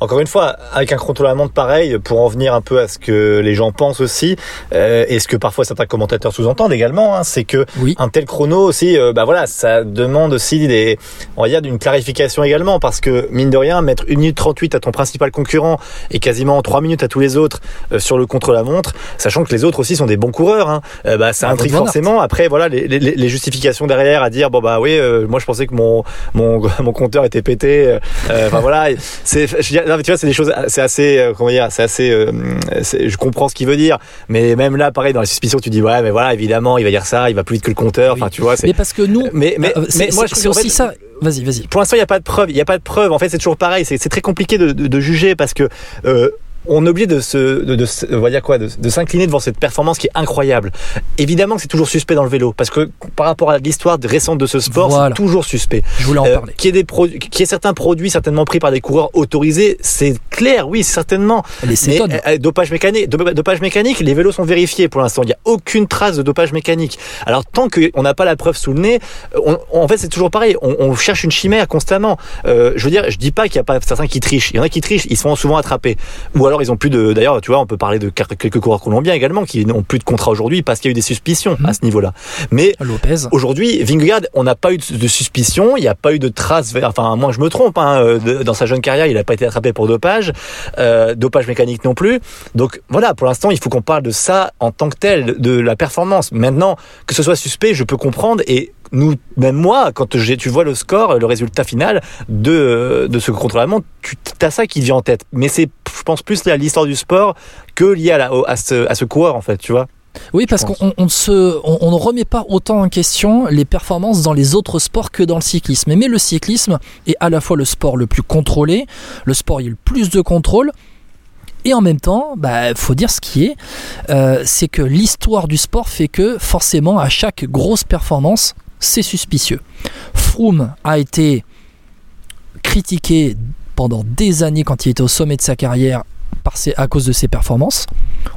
encore une fois, avec un contrôle à montre pareil, pour en venir un peu à ce que les gens pensent aussi, euh, et ce que parfois certains commentateurs sous-entendent également, hein, c'est que Oui. un tel chrono aussi, euh, bah voilà, ça demande aussi des, on va dire, d'une clarification également, parce que mine de rien, mettre 1 minute 38 à ton principal concurrent et quasiment 3 minutes à tous les autres euh, sur le contre la montre, sachant que les autres aussi sont des bons coureurs, hein, euh, bah ça Bah, intrigue forcément. Après, voilà, les, les, les justifications derrière à dire bon bah oui, euh, moi je pensais que mon mon mon compteur était pété. euh, Enfin voilà, c'est, je veux dire, non, mais tu vois, c'est des choses, c'est assez, euh, comment dire, c'est assez, euh, je comprends ce qu'il veut dire, mais même là, pareil, dans la suspicion, tu dis ouais, mais voilà, évidemment, il va dire ça, il va plus vite que le compteur. Enfin, tu vois, c'est. Mais parce que nous, Mais mais, euh, mais moi, je c'est- aussi fait, ça. Vas-y, vas-y. pour l'instant, il n'y a pas de preuve. Il n'y a pas de preuve. En fait, c'est toujours pareil. C'est c'est très compliqué de, de, de juger parce que euh, on est obligé de se, de, de, se- on va dire quoi, de, de s'incliner devant cette performance qui est incroyable. Évidemment que c'est toujours suspect dans le vélo parce que par rapport à l'histoire récente de ce sport, Voilà. c'est toujours suspect. Je voulais en Euh, parler. qu'il y ait des produits, qu'il y ait certains produits certainement pris par des coureurs autorisés, c'est clair, oui, certainement. Les Mais cétones. euh, dopage mécanique, do- dopage mécanique, les vélos sont vérifiés pour l'instant. Il n'y a aucune trace de dopage mécanique. Alors tant qu'on n'a pas la preuve sous le nez, on, on- en fait c'est toujours pareil. On, on cherche une chimère constamment. Euh, je veux dire, je dis pas qu'il n'y a pas certains qui trichent. Il y en a qui trichent, ils se font souvent attraper. Ou alors ils ont plus de. D'ailleurs, tu vois, on peut parler de quelques coureurs colombiens également qui n'ont plus de contrat aujourd'hui parce qu'il y a eu des suspicions Mhm. à ce niveau-là. Mais. Aujourd'hui, Vingegaard, on n'a pas eu de, de suspicion, il n'y a pas eu de traces. Enfin, moi, je me trompe. Hein, euh, de- dans sa jeune carrière, il n'a pas été attrapé pour dopage, euh, dopage mécanique non plus. Donc voilà, pour l'instant, il faut qu'on parle de ça en tant que tel, de la performance. Maintenant, que ce soit suspect, je peux comprendre et nous, même moi, quand tu vois le score, le résultat final de, de ce contre-la-montre, tu as ça qui vient en tête. Mais c'est, je pense, plus à l'histoire du sport que lié à, la, au- à, ce, à ce coureur, en fait, tu vois. Oui, parce qu'on on ne se, on, on ne remet pas autant en question les performances dans les autres sports que dans le cyclisme. Mais le cyclisme est à la fois le sport le plus contrôlé, le sport où il y a le plus de contrôle. Et en même temps, bah, faut dire ce qui est, euh, c'est que l'histoire du sport fait que forcément à chaque grosse performance, c'est suspicieux. Froome a été critiqué pendant des années quand il était au sommet de sa carrière par ses- à cause de ses performances.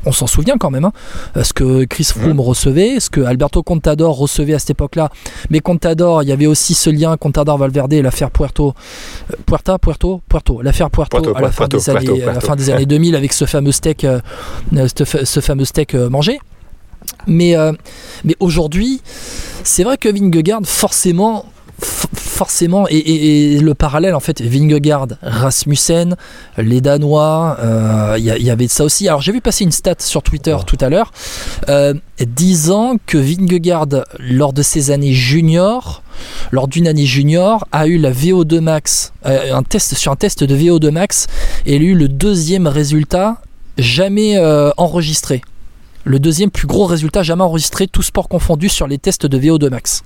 On s'en souvient quand même. hein. Euh, ce que Chris Froome recevait, ce que Alberto Contador recevait à cette époque-là. Mais Contador, il y avait aussi ce lien Contador-Valverde et l'affaire Puerto, euh, Puerta, Puerto, Puerto, l'affaire Puerto, Puerto, à la fin Puerto, des années, à la fin des années 2000 avec ce fameux steak, euh, ce, fa- ce fameux steak euh, mangé. Mais, euh, mais aujourd'hui, c'est vrai que Vingegaard, forcément, forcément, et, et- et le parallèle en fait, Vingegaard, Rasmussen, les Danois, euh, il y, avait ça aussi. Alors j'ai vu passer une stat sur Twitter tout à l'heure, euh, disant que Vingegaard, lors de ses années juniors, lors d'une année junior, a eu la VO2 max, euh, un test sur un test de VO2 max, et il a eu le deuxième résultat jamais enregistré. Le deuxième plus gros résultat jamais enregistré, tout sport confondu, sur les tests de VO2 max.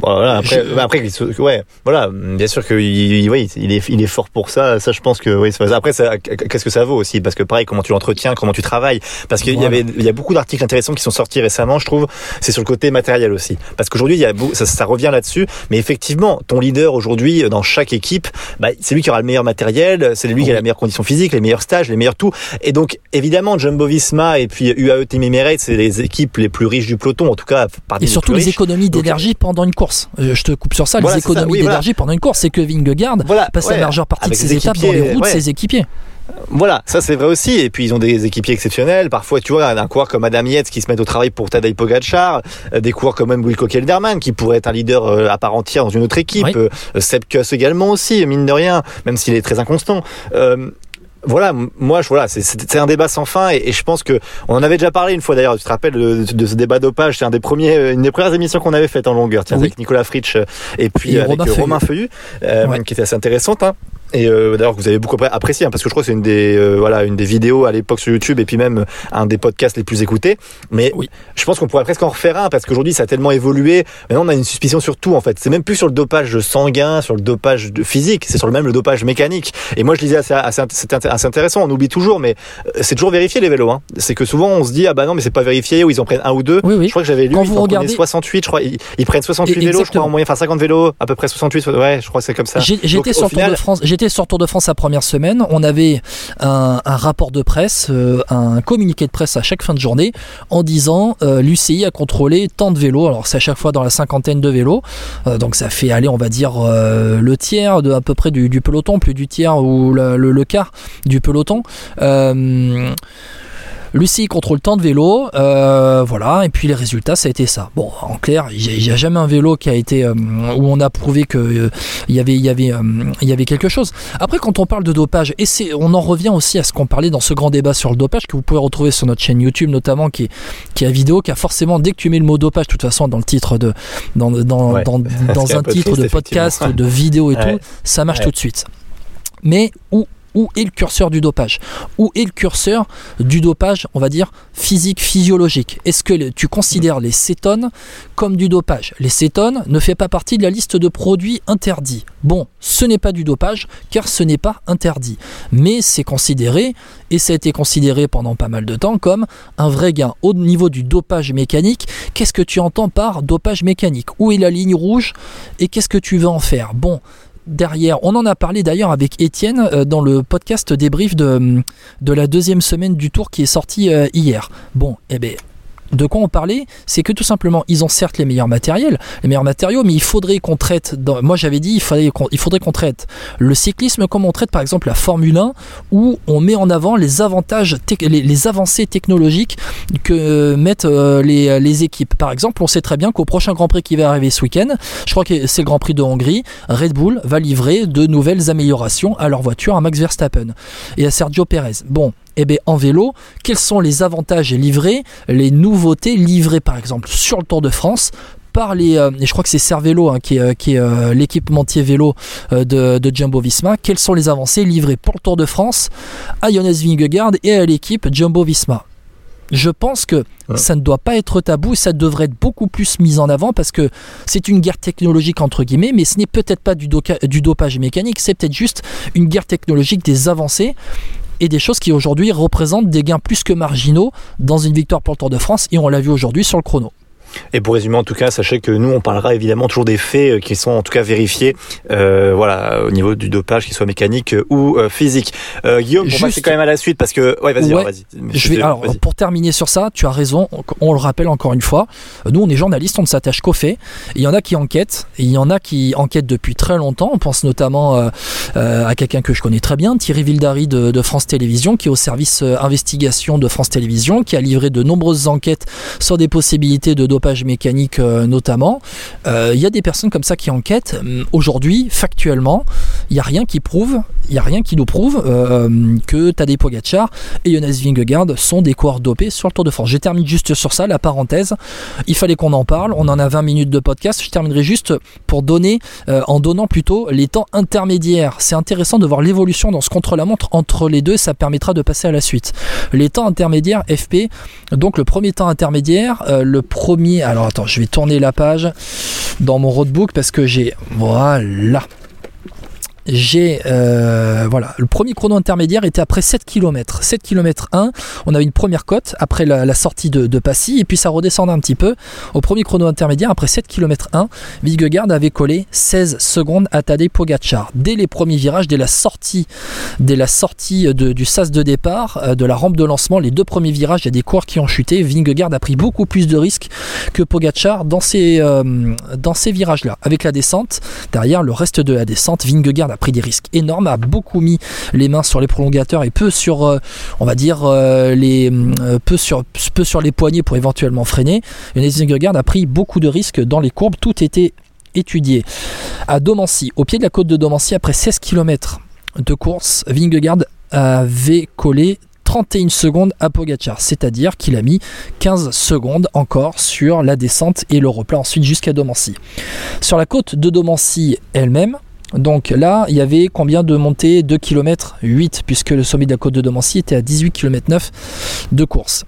Bon, voilà, après, Je- bah, après, ouais, voilà, bien sûr qu'il il, oui, il est, il est fort pour ça. Ça, je pense que oui. c'est- Après, ça, qu'est-ce que ça vaut aussi? Parce que pareil, comment tu l'entretiens, comment tu travailles? Parce qu'il y avait, il y a beaucoup d'articles intéressants qui sont sortis récemment, je trouve. C'est sur le côté matériel aussi. Parce qu'aujourd'hui, il y a, ça, ça revient là-dessus. Mais effectivement, ton leader aujourd'hui dans chaque équipe, bah, c'est lui qui aura le meilleur matériel, c'est lui qui a la meilleure condition physique, les meilleurs stages, les meilleurs tout. Et donc, évidemment, Jumbo Visma et puis UAE Team Emirates, c'est les équipes les plus riches du peloton, en tout cas parmi Et surtout plus les riches. économies d'énergie pendant une course. Euh, Je te coupe sur ça, Voilà, les économies oui, voilà. d'énergie pendant une course. C'est que Vingegaard Voilà, passe ouais, la majeure partie de ses étapes dans les routes de ouais. ses équipiers. Voilà, ça c'est vrai aussi. Et puis ils ont des équipiers exceptionnels. Parfois, tu vois, un coureur comme Adam Yates qui se met au travail pour Tadej Pogacar, euh, des coureurs comme même Wilco Kelderman qui pourrait être un leader euh, à part entière dans une autre équipe. Oui. Euh, Seb Kuss également aussi, mine de rien, même s'il est très inconstant. Euh, voilà, moi, je, voilà, c'est- un débat sans fin et, et je pense que on en avait déjà parlé une fois d'ailleurs. Tu te rappelles de, de ce débat dopage C'est un des premiers, euh, une des premières émissions qu'on avait faites en longueur, tiens, Oui. avec Nicolas Fritsch euh, et puis Et avec Romain Feuillu. Romain Feuillu, euh, Ouais. qui était assez intéressante. Hein. Et euh, d'ailleurs que vous avez beaucoup appré- apprécié hein, parce que je crois que c'est une des euh, voilà une des vidéos à l'époque sur YouTube et puis même un des podcasts les plus écoutés. Mais Oui. je pense qu'on pourrait presque en refaire un parce qu'aujourd'hui ça a tellement évolué. Maintenant on a une suspicion sur tout en fait. C'est même plus sur le dopage sanguin, sur le dopage physique, c'est sur le même le dopage mécanique. Et moi je disais assez, assez, assez intéressant. On oublie toujours, mais euh, c'est toujours vérifié les vélos. Hein. C'est que souvent on se dit ah bah non mais c'est pas vérifié ou ils en prennent un ou deux. Oui, oui. Je crois que j'avais lu Quand ils vous en regardez- 68, je crois ils, ils prennent 68 Et- vélos, je crois en moyenne, enfin 50 vélos, à peu près 68. Ouais, je crois que c'est comme ça. J'étais sur, final- de France, sur Tour de France la première semaine. On avait un, rapport de presse, euh, un communiqué de presse à chaque fin de journée en disant euh, l'UCI a contrôlé tant de vélos. Alors c'est à chaque fois dans la cinquantaine de vélos. Euh, donc ça fait aller, on va dire, le tiers de à peu près du, peloton, plus du tiers ou le quart du peloton. Lucie contrôle tant de vélos, euh, voilà, et puis les résultats, ça a été ça. Bon, en clair, il n'y a, jamais un vélo qui a été euh, où on a prouvé que euh, il y avait, y avait, il y avait quelque chose. Après, quand on parle de dopage, et c'est, on en revient aussi à ce qu'on parlait dans ce grand débat sur le dopage que vous pouvez retrouver sur notre chaîne YouTube notamment, qui est, qui est vidéo, qui a forcément dès que tu mets le mot dopage, de toute façon, dans le titre de, dans, dans, dans, un, titre de podcast, de vidéo et tout, ça marche tout de suite. Mais où où est le curseur du dopage? Où est le curseur du dopage, on va dire, physique, physiologique? Est-ce que tu considères les cétones comme du dopage? Les cétones ne font pas partie de la liste de produits interdits. Bon, ce n'est pas du dopage car ce n'est pas interdit. Mais c'est considéré, et ça a été considéré pendant pas mal de temps, comme un vrai gain. Au niveau du dopage mécanique, qu'est-ce que tu entends par dopage mécanique? Où est la ligne rouge et qu'est-ce que tu veux en faire? Bon, derrière. On en a parlé d'ailleurs avec Étienne euh, dans le podcast débrief de, de la deuxième semaine du tour qui est sorti euh, hier. Bon, eh bien, de quoi on parlait C'est que tout simplement, ils ont certes les meilleurs matériels, les meilleurs matériaux, mais il faudrait qu'on traite. moi, j'avais dit, il faudrait qu'on, traite le cyclisme comme on traite par exemple la Formule 1, où on met en avant les avantages, les, avancées technologiques que euh, mettent euh, les, les, équipes. Par exemple, on sait très bien qu'au prochain Grand Prix qui va arriver ce week-end, je crois que c'est le Grand Prix de Hongrie, Red Bull va livrer de nouvelles améliorations à leur voiture à Max Verstappen et à Sergio Perez. Bon, eh bien, en vélo, quels sont les avantages livrés, les nouveautés livrées par exemple sur le Tour de France par les, euh, et je crois que c'est Cervelo hein, qui est, qui est euh, l'équipementier vélo euh, de, de, Jumbo Visma, quelles sont les avancées livrées pour le Tour de France à Jonas Vingegaard et à l'équipe Jumbo Visma? Je pense que ça ne doit pas être tabou, ça devrait être beaucoup plus mis en avant parce que c'est une guerre technologique entre guillemets, mais ce n'est peut-être pas du, du dopage mécanique, c'est peut-être juste une guerre technologique des avancées et des choses qui aujourd'hui représentent des gains plus que marginaux dans une victoire pour le Tour de France et on l'a vu aujourd'hui sur le chrono. Et pour résumer, en tout cas, sachez que nous, on parlera évidemment toujours des faits euh, qui sont en tout cas vérifiés, euh, voilà, au niveau du dopage, qu'il soit mécanique euh, ou physique. Guillaume, pour passer quand même à la suite, parce que, ouais, vas-y, vas-y. Je vais, alors, pour terminer sur ça, tu as raison. On, le rappelle encore une fois. Nous, on est journalistes, on ne s'attache qu'aux faits. Il y en a qui enquêtent, et il y en a qui enquêtent depuis très longtemps. On pense notamment à quelqu'un que je connais très bien, Thierry Vildary de, de France Télévisions, qui est au service investigation de France Télévisions, qui a livré de nombreuses enquêtes sur des possibilités de dopage mécanique euh, notamment. Il euh, y a des personnes comme ça qui enquêtent. Hum, aujourd'hui, factuellement, il n'y a rien qui prouve, il y a rien qui nous prouve euh, que Tadej Pogacar et Jonas Vingegaard sont des coureurs dopés sur le Tour de France. Je termine juste sur ça, la parenthèse. Il fallait qu'on en parle. On en a 20 minutes de podcast. Je terminerai juste pour donner, en donnant plutôt les temps intermédiaires. C'est intéressant de voir l'évolution dans ce contre-la-montre entre les deux. Ça permettra de passer à la suite. Les temps intermédiaires FP. Donc le premier temps intermédiaire, le premier alors attends, je vais tourner la page dans mon roadbook parce que j'ai. Voilà j'ai euh, voilà. Le premier chrono intermédiaire était après 7 km 7 km 1 on avait une première cote après la, sortie de, Passy et puis ça redescendait un petit peu. Au premier chrono intermédiaire après 7 km 1 Vingegaard avait collé 16 secondes à Tadej Pogacar. Dès les premiers virages dès la sortie dès la sortie du sas de départ euh, de la rampe de lancement les deux premiers virages il y a des coureurs qui ont chuté. Vingegaard a pris beaucoup plus de risques que Pogacar dans ces euh, dans ces virages là avec la descente derrière le reste de la descente Vingegaard a pris des risques énormes, a beaucoup mis les mains sur les prolongateurs et peu sur, euh, on va dire, euh, les, euh, peu, sur, peu sur les poignets pour éventuellement freiner. Et Vingegaard a pris beaucoup de risques dans les courbes, tout était étudié. À Domancy, au pied de la côte de Domancy, après 16 km de course, Vingegaard avait collé 31 secondes à Pogachar, c'est-à-dire qu'il a mis 15 secondes encore sur la descente et le replat ensuite jusqu'à Domancy. Sur la côte de Domancy elle-même, donc là, il y avait combien de montées 2 km 8, puisque le sommet de la côte de Domancy était à 18 km 9 de course.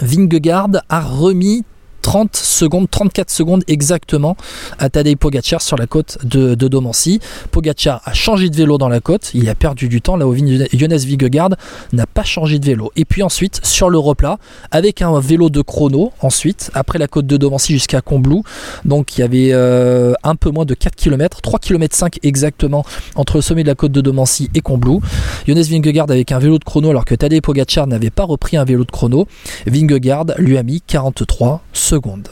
Vingegaard a remis 30 secondes, 34 secondes exactement à Tadej Pogacar sur la côte de, Domancy. Pogacar a changé de vélo dans la côte, il a perdu du temps là où Jonas Vingegaard n'a pas changé de vélo. Et puis ensuite sur le replat avec un vélo de chrono ensuite après la côte de Domancy jusqu'à Combloux. Donc il y avait euh, un peu moins de 4 km, 3 km 5 exactement entre le sommet de la côte de Domancy et Combloux. Jonas Vingegaard avec un vélo de chrono alors que Tadej Pogacar n'avait pas repris un vélo de chrono. Vingegaard lui a mis 43 secondes.